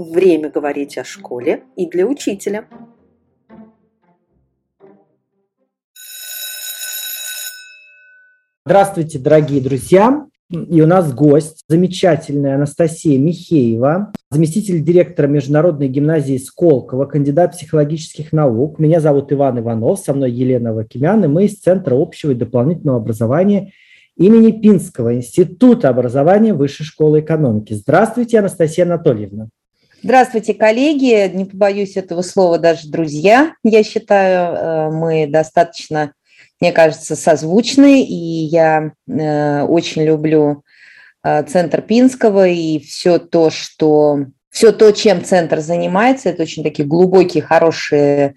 Время говорить о школе и для учителя. Здравствуйте, дорогие друзья! И у нас гость, замечательная Анастасия Михеева, заместитель директора Международной гимназии Сколково, кандидат психологических наук. Меня зовут Иван Иванов, со мной Елена Вакимян, и мы из Центра общего и дополнительного образования имени Пинского Института образования Высшей школы экономики. Здравствуйте, Анастасия Анатольевна. Здравствуйте, коллеги. Не побоюсь этого слова, даже друзья. Я считаю, э, мы достаточно, мне кажется, созвучны, и я э, очень люблю э, Центр Пинского и все то, что все то, чем центр занимается, это очень такие глубокие, хорошие,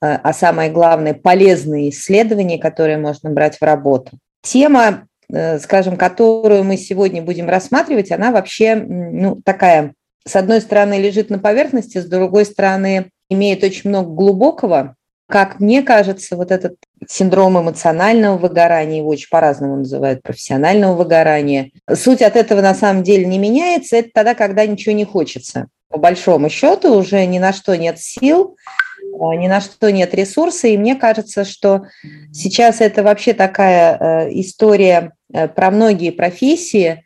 а самое главное, полезные исследования, которые можно брать в работу. Тема, скажем, которую мы сегодня будем рассматривать, она вообще ну, такая с одной стороны, лежит на поверхности, с другой стороны, имеет очень много глубокого. Как мне кажется, вот этот синдром эмоционального выгорания, его очень по-разному называют, профессионального выгорания, суть от этого на самом деле не меняется, это тогда, когда ничего не хочется. По большому счету уже ни на что нет сил, а, ни на что нет ресурса, и мне кажется, что сейчас это вообще такая э, история э, про многие профессии –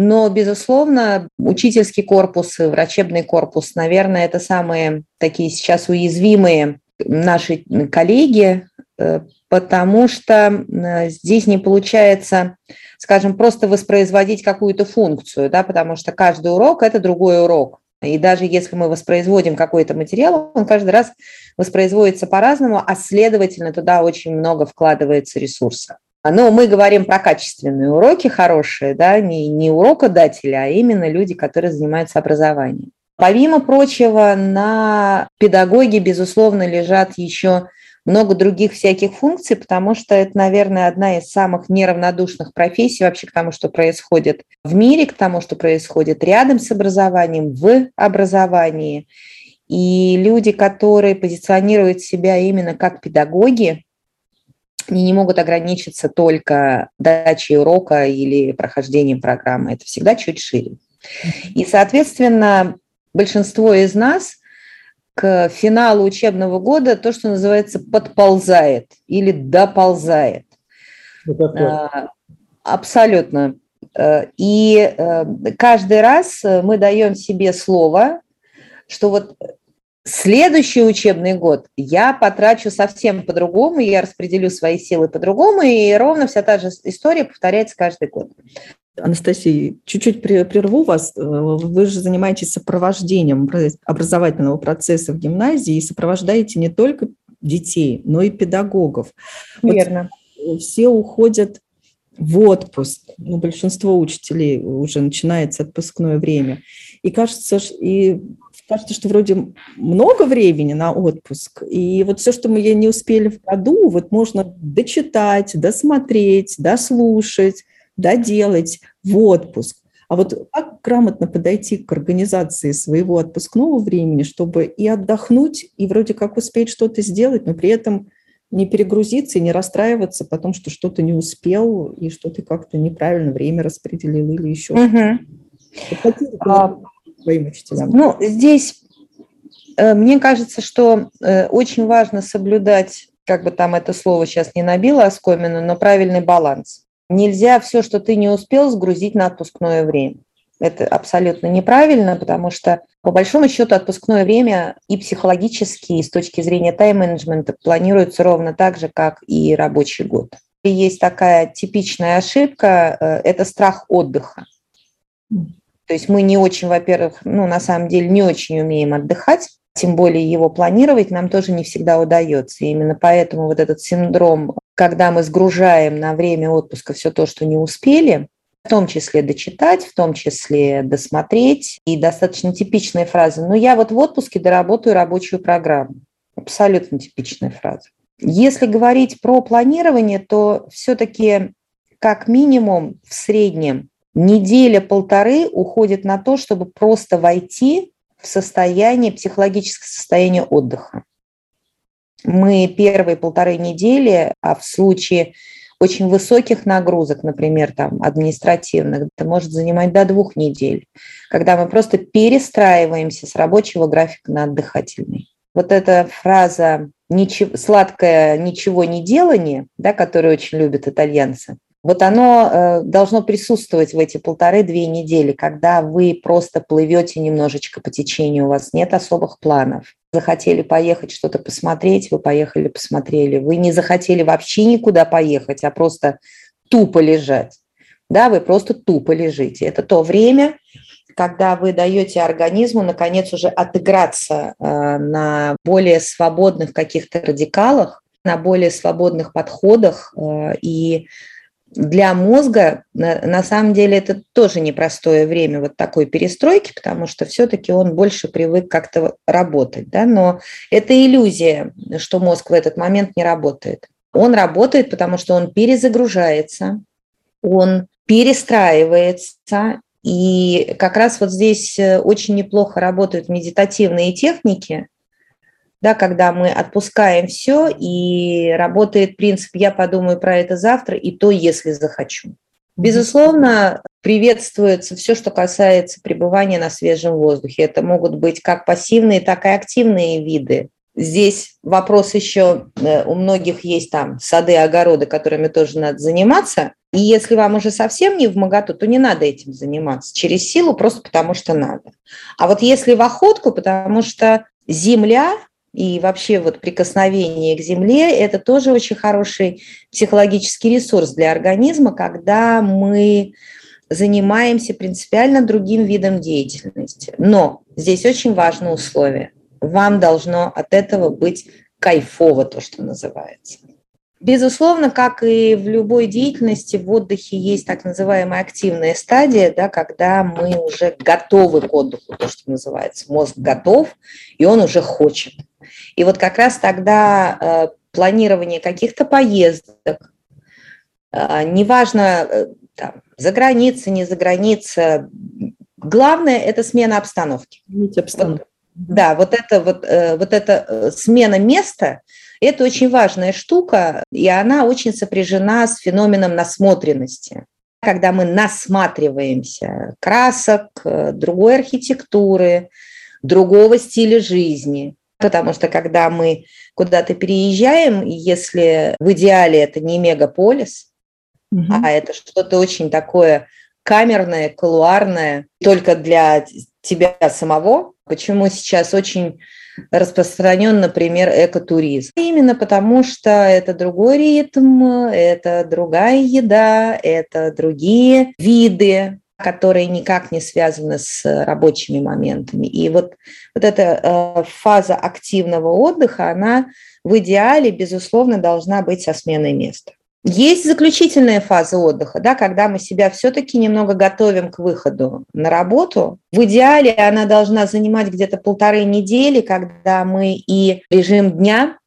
но, безусловно, учительский корпус врачебный корпус, наверное, это самые такие сейчас уязвимые наши коллеги, э, потому что э, здесь не получается, скажем, просто воспроизводить какую-то функцию, да, потому что каждый урок – это другой урок. И даже если мы воспроизводим какой-то материал, он каждый раз воспроизводится по-разному, а следовательно туда очень много вкладывается ресурса. Но мы говорим про качественные уроки хорошие, да, не, не урокодатели, а именно люди, которые занимаются образованием. Помимо прочего, на педагоге, безусловно, лежат еще много других всяких функций, потому что это, наверное, одна из самых неравнодушных профессий вообще к тому, что происходит в мире, к тому, что происходит рядом с образованием, в образовании. И люди, которые позиционируют себя именно как педагоги, они не могут ограничиться только дачей урока или прохождением программы. Это всегда чуть шире. И, соответственно, большинство из нас к финалу учебного года то, что называется, подползает или доползает. А, абсолютно. Э, и э, каждый раз мы даем себе слово, что вот Следующий учебный год я потрачу совсем по-другому, я распределю свои силы по-другому, и ровно вся та же история повторяется каждый год. Анастасия, чуть-чуть прерву вас. Э, вы же занимаетесь сопровождением образовательного процесса в гимназии и сопровождаете не только детей, но и педагогов. Верно. Вот все уходят в отпуск. Ну, большинство учителей уже начинается отпускное время. И кажется, и кажется, что вроде много времени на отпуск, и вот все, что мы не успели в году, вот можно дочитать, досмотреть, дослушать, доделать в отпуск. А вот как грамотно подойти к организации своего отпускного времени, чтобы и отдохнуть, и вроде как успеть что-то сделать, но при этом не перегрузиться и не расстраиваться потом, что что-то не успел, и что ты как-то неправильно время распределил или еще угу. что-то своим учителям? Ну, здесь э, мне кажется, что э, очень важно соблюдать, как бы там это слово сейчас не набило оскомину, но правильный баланс. Нельзя все, что ты не успел, сгрузить на отпускное время. Это абсолютно неправильно, потому что, по большому счету, отпускное время и психологически, и с точки зрения тайм-менеджмента планируется ровно так же, как и рабочий год. И есть такая типичная ошибка э, – это страх отдыха. То есть мы не очень, во-первых, ну, на самом деле не очень умеем отдыхать, тем более его планировать нам тоже не всегда удается. И именно поэтому вот этот синдром, когда мы сгружаем на время отпуска все то, что не успели, в том числе дочитать, в том числе досмотреть. И достаточно типичная фраза «ну я вот в отпуске доработаю рабочую программу». Абсолютно типичная фраза. Если говорить про планирование, то все-таки как минимум в среднем неделя-полторы уходит на то, чтобы просто войти в состояние, психологическое состояние отдыха. Мы первые полторы недели, а в случае очень высоких нагрузок, например, там, административных, это может занимать до двух недель, когда мы просто перестраиваемся с рабочего графика на отдыхательный. Вот эта фраза ничего, «сладкое ничего не делание», да, которую очень любят итальянцы, вот оно э, должно присутствовать в эти полторы-две недели, когда вы просто плывете немножечко по течению, у вас нет особых планов. Захотели поехать что-то посмотреть, вы поехали, посмотрели. Вы не захотели вообще никуда поехать, а просто тупо лежать. Да, вы просто тупо лежите. Это то время, когда вы даете организму, наконец, уже отыграться э, на более свободных каких-то радикалах, на более свободных подходах э, и для мозга на, на самом деле это тоже непростое время вот такой перестройки, потому что все-таки он больше привык как-то работать, да, но это иллюзия, что мозг в этот момент не работает. Он работает, потому что он перезагружается, он перестраивается, и как раз вот здесь э, очень неплохо работают медитативные техники, да, когда мы отпускаем все, и работает принцип «я подумаю про это завтра, и то, если захочу». Безусловно, приветствуется все, что касается пребывания на свежем воздухе. Это могут быть как пассивные, так и активные виды. Здесь вопрос еще, э, у многих есть там сады, огороды, которыми тоже надо заниматься. И если вам уже совсем не в моготу, то не надо этим заниматься через силу, просто потому что надо. А вот если в охотку, потому что земля и вообще вот прикосновение к земле – это тоже очень хороший психологический ресурс для организма, когда мы занимаемся принципиально другим видом деятельности. Но здесь очень важное условие. Вам должно от этого быть кайфово, то, что называется. Безусловно, как и в любой деятельности, в отдыхе есть так называемая активная стадия, да, когда мы уже готовы к отдыху, то, что называется. Мозг готов, и он уже хочет. И вот как раз тогда э, планирование каких-то поездок, э, неважно, э, там, за границей, не за границей, главное – это смена обстановки. обстановку. Вот, да, вот это, вот, вот эта смена места – это очень важная штука, и она очень сопряжена с феноменом насмотренности когда мы насматриваемся красок, другой архитектуры, другого стиля жизни. Потому что когда мы куда-то переезжаем, если в идеале это не мегаполис, угу. а это что-то очень такое камерное, колуарное, только для тебя самого, почему сейчас очень распространен, например, экотуризм. Именно потому, что это другой ритм, это другая еда, это другие виды которые никак не связаны с рабочими моментами. И вот, вот эта э, фаза активного отдыха, она в идеале, безусловно, должна быть со сменой места. Есть заключительная фаза отдыха, да, когда мы себя все-таки немного готовим к выходу на работу. В идеале она должна занимать где-то полторы недели, когда мы и режим дня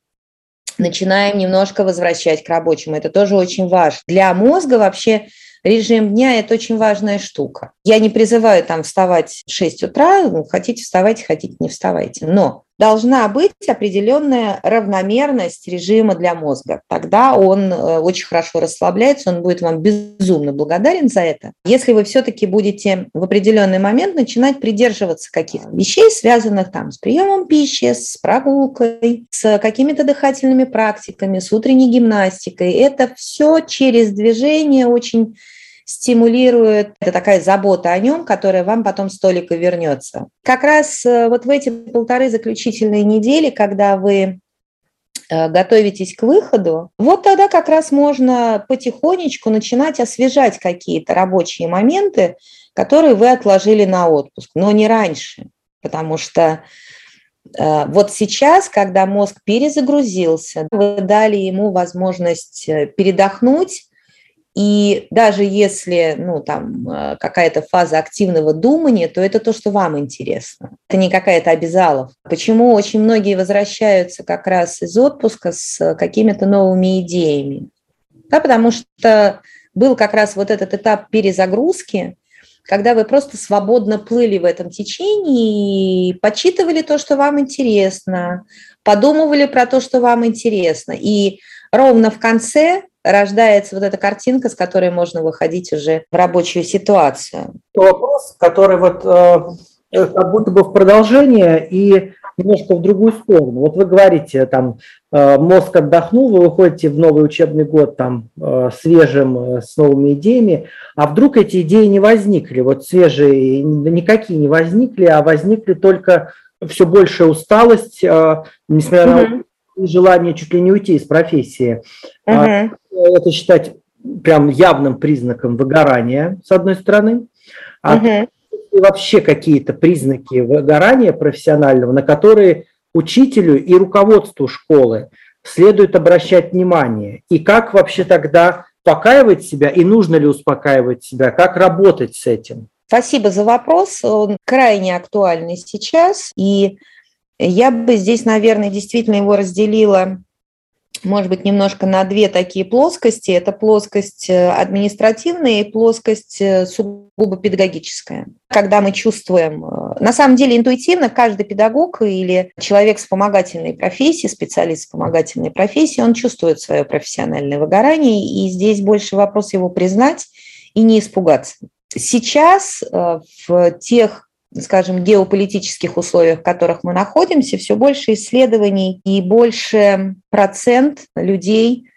начинаем немножко возвращать к рабочему. Это тоже очень важно. Для мозга вообще режим дня – это очень важная штука. Я не призываю там вставать в 6 утра, ну, хотите вставайте, хотите не вставайте. Но должна быть определенная равномерность режима для мозга. Тогда он э, очень хорошо расслабляется, он будет вам безумно благодарен за это. Если вы все-таки будете в определенный момент начинать придерживаться каких-то вещей, связанных там с приемом пищи, с прогулкой, с какими-то дыхательными практиками, с утренней гимнастикой, это все через движение очень стимулирует, это такая забота о нем, которая вам потом столика вернется. Как раз э, вот в эти полторы заключительные недели, когда вы э, готовитесь к выходу, вот тогда как раз можно потихонечку начинать освежать какие-то рабочие моменты, которые вы отложили на отпуск, но не раньше, потому что э, вот сейчас, когда мозг перезагрузился, вы дали ему возможность передохнуть, и даже если ну, там, э, какая-то фаза активного думания, то это то, что вам интересно. Это не какая-то обязалов. Почему очень многие возвращаются как раз из отпуска с какими-то новыми идеями? Да, потому что был как раз вот этот этап перезагрузки, когда вы просто свободно плыли в этом течении и почитывали то, что вам интересно, подумывали про то, что вам интересно. И ровно в конце рождается вот эта картинка, с которой можно выходить уже в рабочую ситуацию. Вопрос, который вот э, как будто бы в продолжение и немножко в другую сторону. Вот вы говорите, там, э, мозг отдохнул, вы выходите в новый учебный год там э, свежим, э, с новыми идеями, а вдруг эти идеи не возникли, вот свежие никакие не возникли, а возникли только все большая усталость, несмотря на желание чуть ли не уйти из профессии. Uh-huh. Это считать прям явным признаком выгорания, с одной стороны. А uh-huh вообще какие-то признаки выгорания профессионального, на которые учителю и руководству школы следует обращать внимание? И как вообще тогда успокаивать себя, и нужно ли успокаивать себя, как работать с этим? Спасибо за вопрос. Он крайне актуальный сейчас. И я бы здесь, наверное, действительно его разделила может быть, немножко на две такие плоскости. Это плоскость э, административная и плоскость э, сугубо педагогическая. Когда мы чувствуем, э, на самом деле интуитивно каждый педагог или человек с вспомогательной профессией, специалист вспомогательной профессии, он чувствует свое профессиональное выгорание, и здесь больше вопрос его признать и не испугаться. Сейчас в тех скажем, геополитических условиях, в которых мы находимся, все больше исследований и больше процент людей,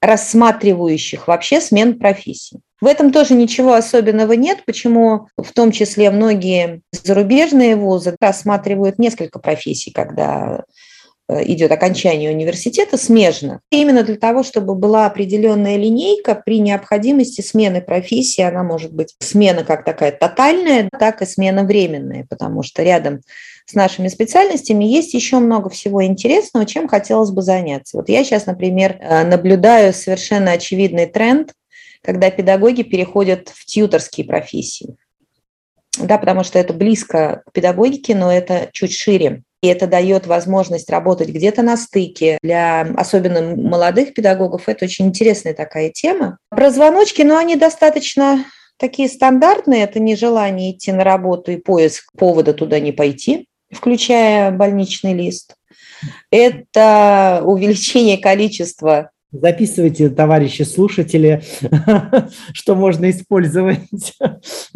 рассматривающих вообще смен профессий. В этом тоже ничего особенного нет, почему в том числе многие зарубежные вузы рассматривают несколько профессий, когда идет окончание университета смежно. Именно для того, чтобы была определенная линейка при необходимости смены профессии, она может быть смена как такая тотальная, так и смена временная, потому что рядом с нашими специальностями есть еще много всего интересного, чем хотелось бы заняться. Вот я сейчас, например, э, наблюдаю совершенно очевидный тренд, когда педагоги переходят в тьюторские профессии. Да, потому что это близко к педагогике, но это чуть шире. И это дает возможность работать где-то на стыке. Для особенно молодых педагогов это очень интересная такая тема. Про звоночки, но ну, они достаточно такие стандартные. Это не желание идти на работу и поиск повода туда не пойти, включая больничный лист. Это увеличение количества Записывайте, товарищи слушатели, что можно использовать.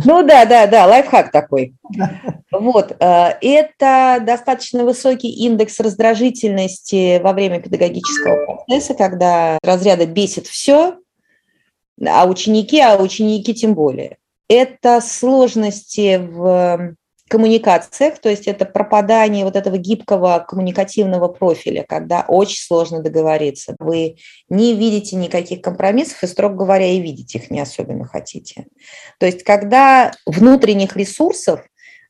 Ну да, да, да, лайфхак такой. Вот, э, это достаточно высокий индекс раздражительности во время педагогического процесса, когда разряда бесит все, а ученики, а ученики тем более. Это сложности в коммуникациях, то есть это пропадание вот этого гибкого коммуникативного профиля, когда очень сложно договориться. Вы не видите никаких компромиссов и, строго говоря, и видеть их не особенно хотите. То есть когда внутренних ресурсов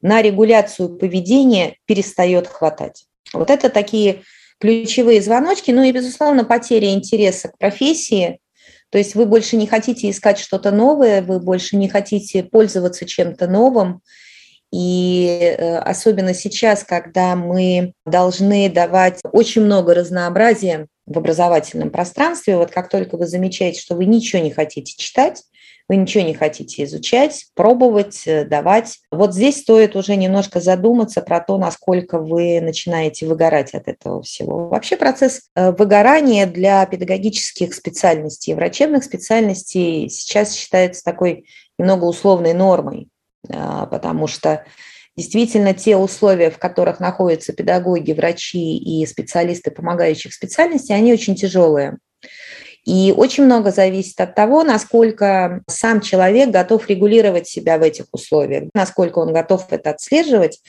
на регуляцию поведения перестает хватать. Вот это такие ключевые звоночки, ну и, безусловно, потеря интереса к профессии, то есть вы больше не хотите искать что-то новое, вы больше не хотите пользоваться чем-то новым, и э, особенно сейчас, когда мы должны давать очень много разнообразия в образовательном пространстве, вот как только вы замечаете, что вы ничего не хотите читать, вы ничего не хотите изучать, пробовать, э, давать. Вот здесь стоит уже немножко задуматься про то, насколько вы начинаете выгорать от этого всего. Вообще процесс э, выгорания для педагогических специальностей, врачебных специальностей сейчас считается такой немного условной нормой. А, потому что действительно те условия, в которых находятся педагоги, врачи и специалисты помогающих специальностей, они очень тяжелые. И очень много зависит от того, насколько сам человек готов регулировать себя в этих условиях, насколько он готов это отслеживать,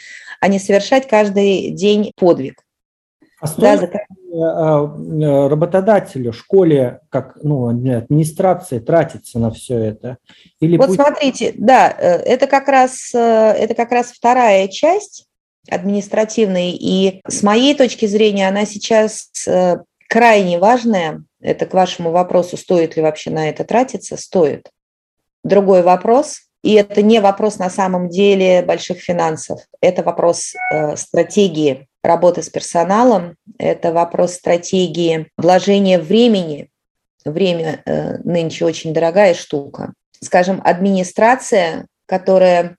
а не совершать каждый день подвиг. А да, за... Э, работодателю, школе, как ну, администрации тратиться на все это? Или вот пусть... смотрите, да, э, это как, раз, э, это как раз вторая часть административной, и с моей точки зрения она сейчас крайне важная. Это к вашему вопросу, стоит ли вообще на это тратиться, стоит. Другой вопрос, и это не вопрос на самом деле больших финансов, это вопрос э, стратегии работы с персоналом, это вопрос стратегии вложения времени. Время э, нынче очень дорогая штука. Скажем, администрация, которая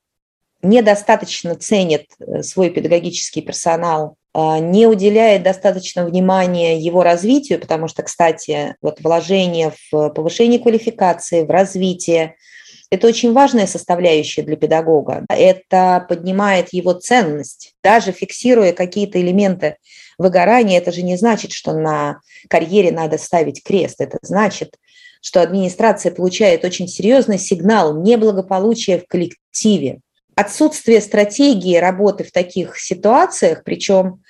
недостаточно ценит э, свой педагогический персонал а, не уделяет достаточно внимания его развитию, потому что, кстати, вот вложение в повышение квалификации, в развитие – это очень важная составляющая для педагога. Это поднимает его ценность. Даже фиксируя какие-то элементы выгорания, это же не значит, что на карьере надо ставить крест. Это значит, что администрация получает очень серьезный сигнал неблагополучия в коллективе. Отсутствие стратегии работы в таких ситуациях, причем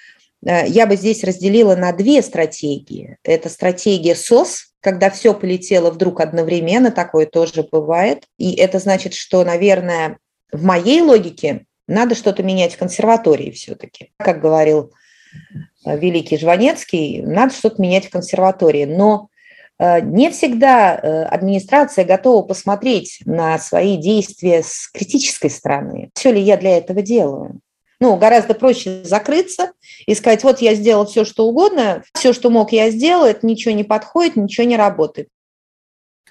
я бы здесь разделила на две стратегии. Это стратегия СОС, когда все полетело вдруг одновременно, такое тоже бывает. И это значит, что, наверное, в моей логике надо что-то менять в консерватории все-таки. Как говорил э, великий Жванецкий, надо что-то менять в консерватории. Но э, не всегда э, администрация готова посмотреть на свои действия с критической стороны. Все ли я для этого делаю? Ну, гораздо проще закрыться и сказать, вот я сделал все, что угодно, все, что мог, я сделал, это ничего не подходит, ничего не работает.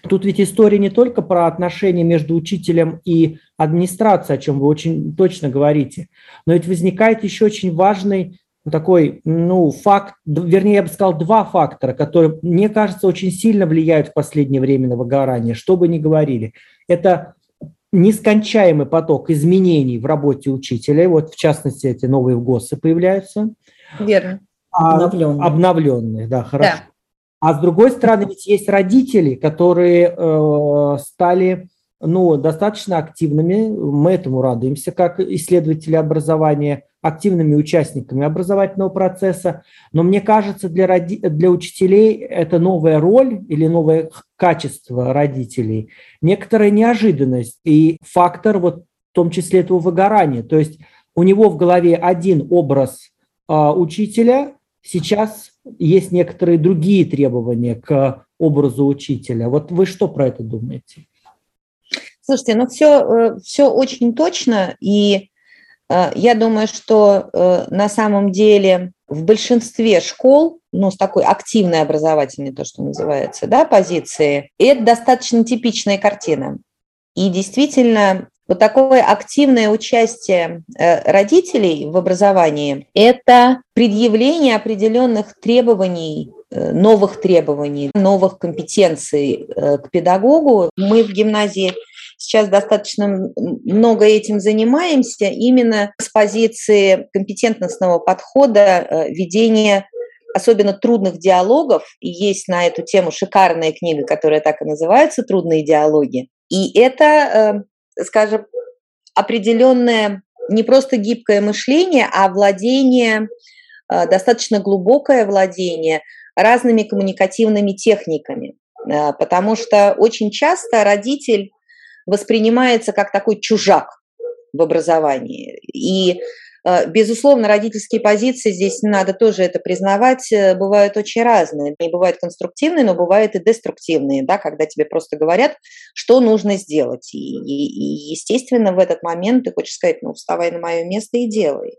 Тут ведь история не только про отношения между учителем и администрацией, о чем вы очень точно говорите, но ведь возникает еще очень важный такой, ну, факт, вернее, я бы сказал, два фактора, которые, мне кажется, очень сильно влияют в последнее время на выгорание, что бы ни говорили. Это нескончаемый поток изменений в работе учителя, вот в частности эти новые ГОСы появляются. Верно. А, обновленные. Обновленные, да, хорошо. Да. А с другой стороны, ведь есть родители, которые э, стали ну, достаточно активными, мы этому радуемся, как исследователи образования, активными участниками образовательного процесса. Но мне кажется, для, роди... для учителей это новая роль или новое качество родителей, некоторая неожиданность и фактор вот в том числе этого выгорания. То есть у него в голове один образ э, учителя, сейчас есть некоторые другие требования к образу учителя. Вот вы что про это думаете? Слушайте, ну все, все очень точно, и э, я думаю, что э, на самом деле в большинстве школ, ну, с такой активной образовательной, то, что называется, да, позиции, это достаточно типичная картина. И действительно, вот такое активное участие э, родителей в образовании – это предъявление определенных требований новых требований, новых компетенций к педагогу. Мы в гимназии сейчас достаточно много этим занимаемся именно с позиции компетентностного подхода э, ведения особенно трудных диалогов. И есть на эту тему шикарная книга, которая так и называется «Трудные диалоги». И это, э, скажем, определенное не просто гибкое мышление, а владение, э, достаточно глубокое владение разными коммуникативными техниками. Потому что очень часто родитель воспринимается как такой чужак в образовании. И, э, безусловно, родительские позиции, здесь надо тоже это признавать, э, бывают очень разные. Они бывают конструктивные, но бывают и деструктивные, да, когда тебе просто говорят, что нужно сделать. И, и, и естественно, в этот момент ты хочешь сказать, ну, вставай на мое место и делай.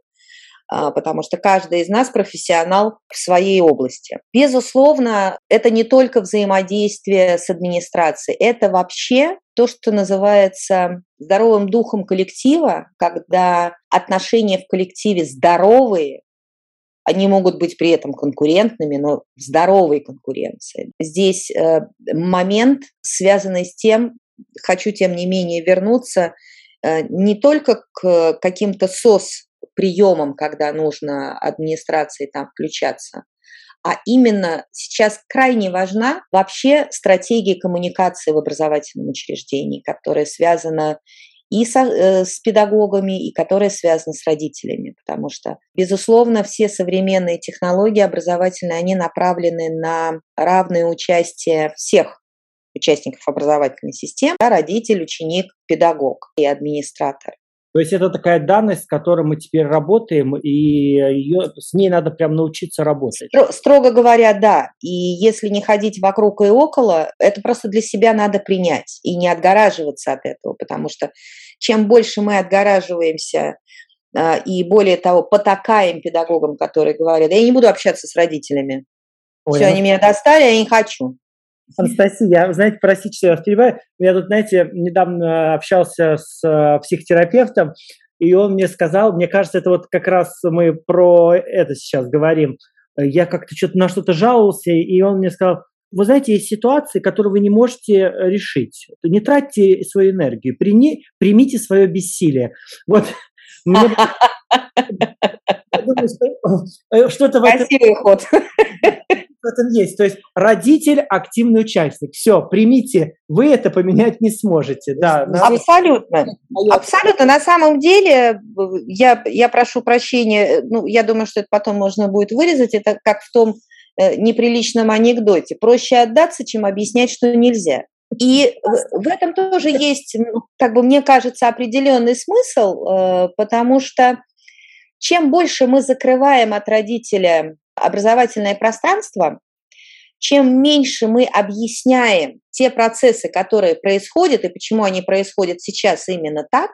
А, потому что каждый из нас профессионал в своей области. Безусловно, это не только взаимодействие с администрацией, это вообще то, что называется здоровым духом коллектива, когда отношения в коллективе здоровые, они могут быть при этом конкурентными, но в здоровой конкуренции. Здесь э, момент, связанный с тем, хочу тем не менее вернуться э, не только к каким-то СОС приемам, когда нужно администрации там включаться, а именно сейчас крайне важна вообще стратегия коммуникации в образовательном учреждении, которая связана и со, э, с педагогами, и которая связана с родителями, потому что, безусловно, все современные технологии образовательные, они направлены на равное участие всех участников образовательной системы, да, родитель, ученик, педагог и администратор. То есть это такая данность, с которой мы теперь работаем, и ее, с ней надо прям научиться работать. Строго говоря, да. И если не ходить вокруг и около, это просто для себя надо принять и не отгораживаться от этого, потому что чем больше мы отгораживаемся а, и более того, потакаем педагогам, которые говорят, я не буду общаться с родителями. Ой, Все, ну... они меня достали, я не хочу. Анастасия, я, знаете, простите, что я вас перебиваю. Я тут, знаете, недавно общался с э, психотерапевтом, и он мне сказал, мне кажется, это вот как раз мы про это сейчас говорим. Я как-то что-то на что-то жаловался, и он мне сказал, вы знаете, есть ситуации, которые вы не можете решить. Не тратьте свою энергию, прими, примите свое бессилие. Вот мне что-то в этом... ход. В этом есть. То есть родитель – активный участник. Все, примите. Вы это поменять не сможете. Да, Абсолютно. Абсолютно. На самом деле, я, я прошу прощения, ну, я думаю, что это потом можно будет вырезать. Это как в том э, неприличном анекдоте. Проще отдаться, чем объяснять, что нельзя. И в этом тоже есть, как бы мне кажется, определенный смысл, э, потому что чем больше мы закрываем от родителя образовательное пространство, чем меньше мы объясняем те процессы, которые происходят и почему они происходят сейчас именно так,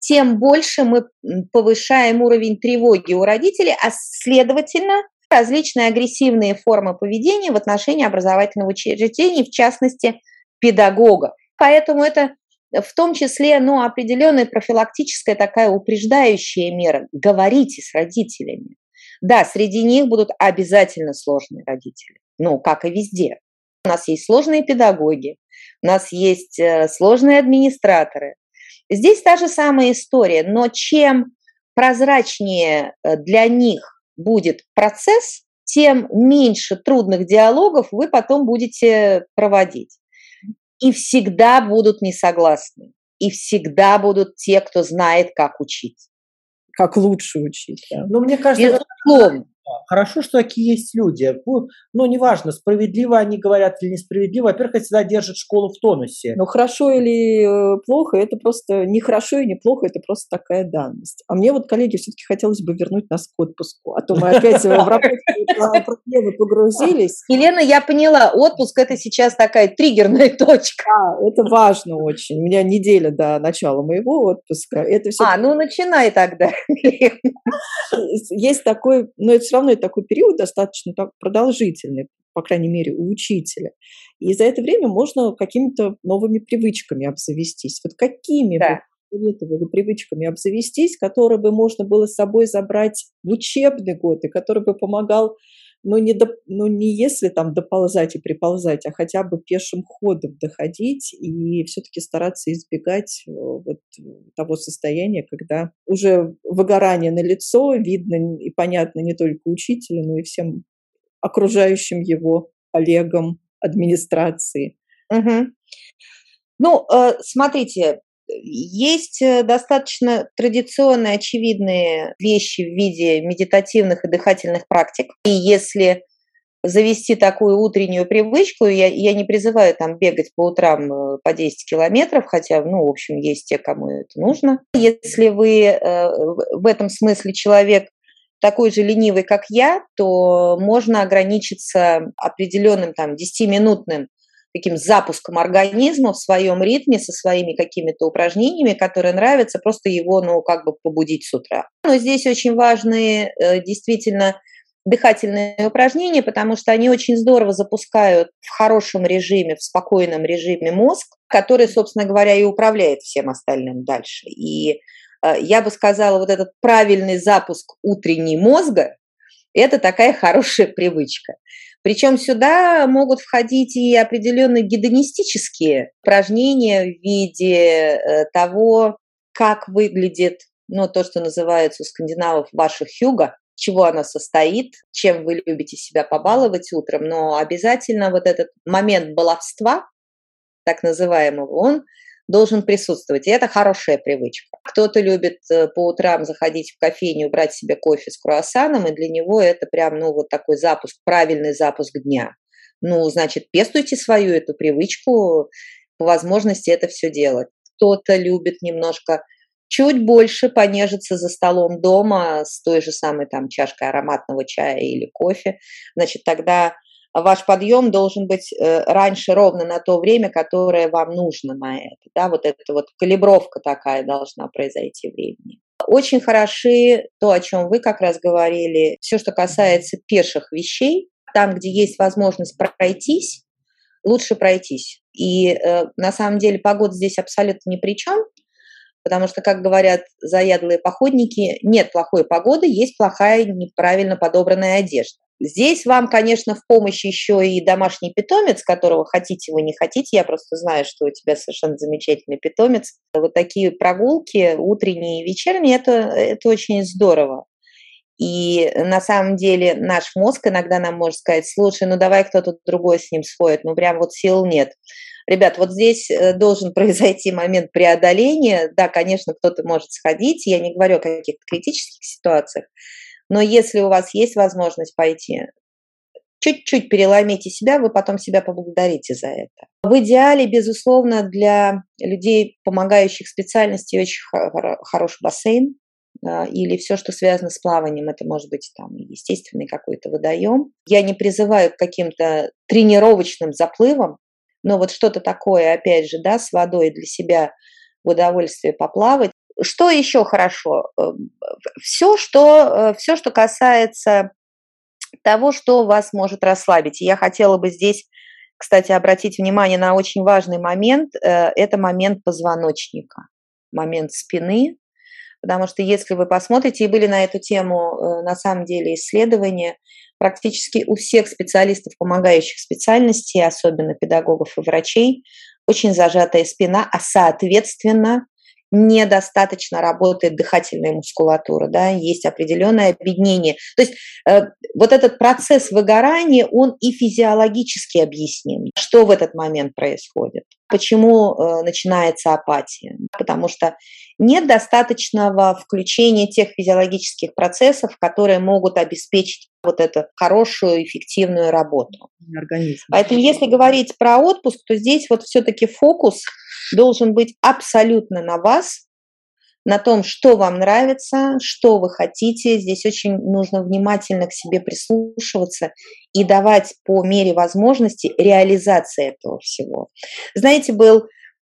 тем больше мы повышаем уровень тревоги у родителей, а следовательно различные агрессивные формы поведения в отношении образовательного учреждения, в частности, педагога. Поэтому это в том числе ну, определенная профилактическая такая упреждающая мера. Говорите с родителями. Да, среди них будут обязательно сложные родители, ну, как и везде. У нас есть сложные педагоги, у нас есть э, сложные администраторы. Здесь та же самая история, но чем прозрачнее э, для них будет процесс, тем меньше трудных диалогов вы потом будете проводить и всегда будут несогласны. И всегда будут те, кто знает, как учить. Как лучше учить. Да. Ну, мне кажется, Безусловно. Хорошо, что такие есть люди. Ну, ну, неважно, справедливо они говорят или несправедливо. Во-первых, это всегда держит школу в тонусе. Ну, хорошо или э, плохо, это просто не хорошо и не плохо, это просто такая данность. А мне вот, коллеги, все-таки хотелось бы вернуть нас к отпуску. А то мы опять в рабочие проблемы погрузились. Елена, я поняла, отпуск – это сейчас такая триггерная точка. Да, это важно очень. У меня неделя до начала моего отпуска. Это все... А, ну начинай тогда. Есть такой, но это все равно это такой период достаточно так продолжительный, по крайней мере, у учителя. И за это время можно какими-то новыми привычками обзавестись. Вот какими да. советовали привычками обзавестись, которые бы можно было с собой забрать в учебный год и который бы помогал ну не, до, ну не если там доползать и приползать, а хотя бы пешим ходом доходить и все-таки стараться избегать э, вот того состояния, когда уже выгорание на лицо видно и понятно не только учителю, но и всем окружающим его коллегам администрации. Угу. Ну, э, смотрите, есть э, достаточно традиционные, очевидные вещи в виде медитативных и дыхательных практик. И если завести такую утреннюю привычку, я, я не призываю там бегать по утрам э, по 10 километров, хотя, ну, в общем, есть те, кому это нужно. Если вы э, в этом смысле человек такой же ленивый, как я, то можно ограничиться определенным там 10-минутным таким запуском организма в своем ритме, со своими какими-то упражнениями, которые нравятся, просто его, ну, как бы побудить с утра. Но здесь очень важные э, действительно дыхательные упражнения, потому что они очень здорово запускают в хорошем режиме, в спокойном режиме мозг, который, собственно говоря, и управляет всем остальным дальше. И э, я бы сказала, вот этот правильный запуск утренней мозга – это такая хорошая привычка. Причем сюда могут входить и определенные гедонистические упражнения в виде э, того, как выглядит ну, то, что называется у скандинавов ваша хюга, чего она состоит, чем вы любите себя побаловать утром, но обязательно вот этот момент баловства, так называемого, он должен присутствовать. И это хорошая привычка. Кто-то любит э, по утрам заходить в кофейню, брать себе кофе с круассаном, и для него это прям, ну, вот такой запуск, правильный запуск дня. Ну, значит, пестуйте свою эту привычку, по возможности это все делать. Кто-то любит немножко чуть больше понежиться за столом дома с той же самой там чашкой ароматного чая или кофе, значит, тогда ваш подъем должен быть э, раньше ровно на то время, которое вам нужно на это. Да, вот эта вот калибровка такая должна произойти времени. Очень хороши то, о чем вы как раз говорили, все, что касается пеших вещей, там, где есть возможность пройтись, лучше пройтись. И э, на самом деле погода здесь абсолютно ни при чем. Потому что, как говорят заядлые походники, нет плохой погоды, есть плохая неправильно подобранная одежда. Здесь вам, конечно, в помощь еще и домашний питомец, которого хотите вы не хотите. Я просто знаю, что у тебя совершенно замечательный питомец. Вот такие прогулки, утренние и вечерние, это, это очень здорово. И на самом деле наш мозг иногда нам может сказать, слушай, ну давай кто-то другой с ним сходит, ну прям вот сил нет. Ребят, вот здесь э, должен произойти момент преодоления. Да, конечно, кто-то может сходить, я не говорю о каких-то критических ситуациях, но если у вас есть возможность пойти, чуть-чуть переломите себя, вы потом себя поблагодарите за это. В идеале, безусловно, для людей, помогающих специальности, очень хороший бассейн или все, что связано с плаванием, это может быть там естественный какой-то водоем. Я не призываю к каким-то тренировочным заплывам, но вот что-то такое, опять же, да, с водой для себя в удовольствие поплавать, что еще хорошо? Все, э, что, э, все, что касается того, что вас может расслабить. Я хотела бы здесь, кстати, обратить внимание на очень важный момент. Э, это момент позвоночника, момент спины. Потому что если вы посмотрите, и были на эту тему на самом деле исследования, практически у всех специалистов, помогающих специальностей, особенно педагогов и врачей, очень зажатая спина, а соответственно недостаточно работает дыхательная мускулатура, да, есть определенное объединение. То есть э, вот этот процесс выгорания, он и физиологически объясним. Что в этот момент происходит? Почему э, начинается апатия? Потому что нет достаточного включения тех физиологических процессов, которые могут обеспечить вот эту хорошую, эффективную работу. Организм. Поэтому если говорить про отпуск, то здесь вот все-таки фокус должен быть абсолютно на вас, на том, что вам нравится, что вы хотите. Здесь очень нужно внимательно к себе прислушиваться и давать по мере возможности реализации этого всего. Знаете, был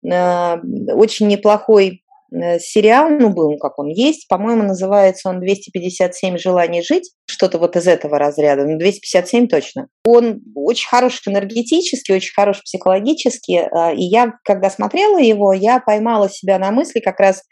э, очень неплохой сериал, ну, был, как он есть, по-моему, называется он «257 желаний жить», что-то вот из этого разряда, ну, 257 точно. Он очень хороший энергетически, очень хороший психологически, э, и я, когда смотрела его, я поймала себя на мысли, как раз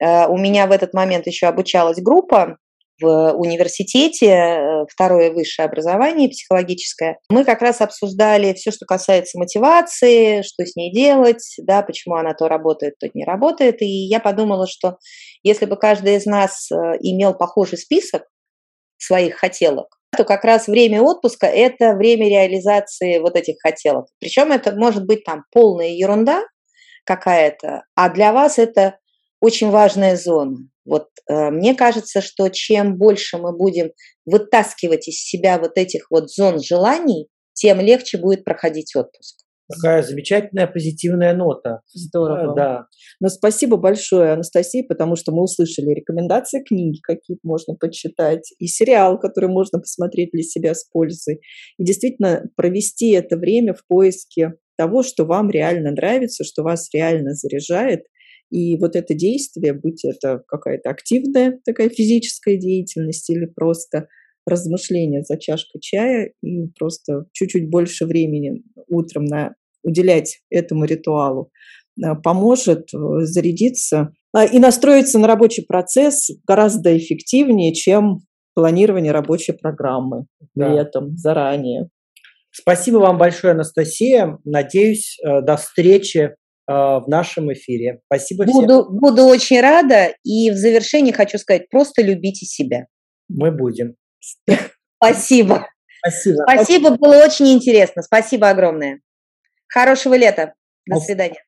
э, у меня в этот момент еще обучалась группа, в университете, э, второе высшее образование психологическое, мы как раз обсуждали все, что касается мотивации, что с ней делать, да, почему она то работает, то не работает. И я подумала, что если бы каждый из нас э, имел похожий список своих хотелок, то как раз время отпуска – это время реализации вот этих хотелок. Причем это может быть там полная ерунда какая-то, а для вас это очень важная зона. Вот э, мне кажется, что чем больше мы будем вытаскивать из себя вот этих вот зон желаний, тем легче будет проходить отпуск. Такая замечательная позитивная нота. Здорово. Да. Но спасибо большое, Анастасия, потому что мы услышали рекомендации книги, какие можно почитать, и сериал, который можно посмотреть для себя с пользой. И действительно провести это время в поиске того, что вам реально нравится, что вас реально заряжает, и вот это действие, будь это какая-то активная такая физическая деятельность или просто размышления за чашкой чая и просто чуть-чуть больше времени утром на уделять этому ритуалу, а, поможет э, зарядиться а, и настроиться на рабочий процесс гораздо эффективнее, чем планирование рабочей программы да. этом заранее. Спасибо вам большое, Анастасия. Надеюсь, э, до встречи в нашем эфире. Спасибо буду, всем. Буду очень рада. И в завершении хочу сказать, просто любите себя. Мы будем. Спасибо. Спасибо. Спасибо, было очень интересно. Спасибо огромное. Хорошего лета. До свидания.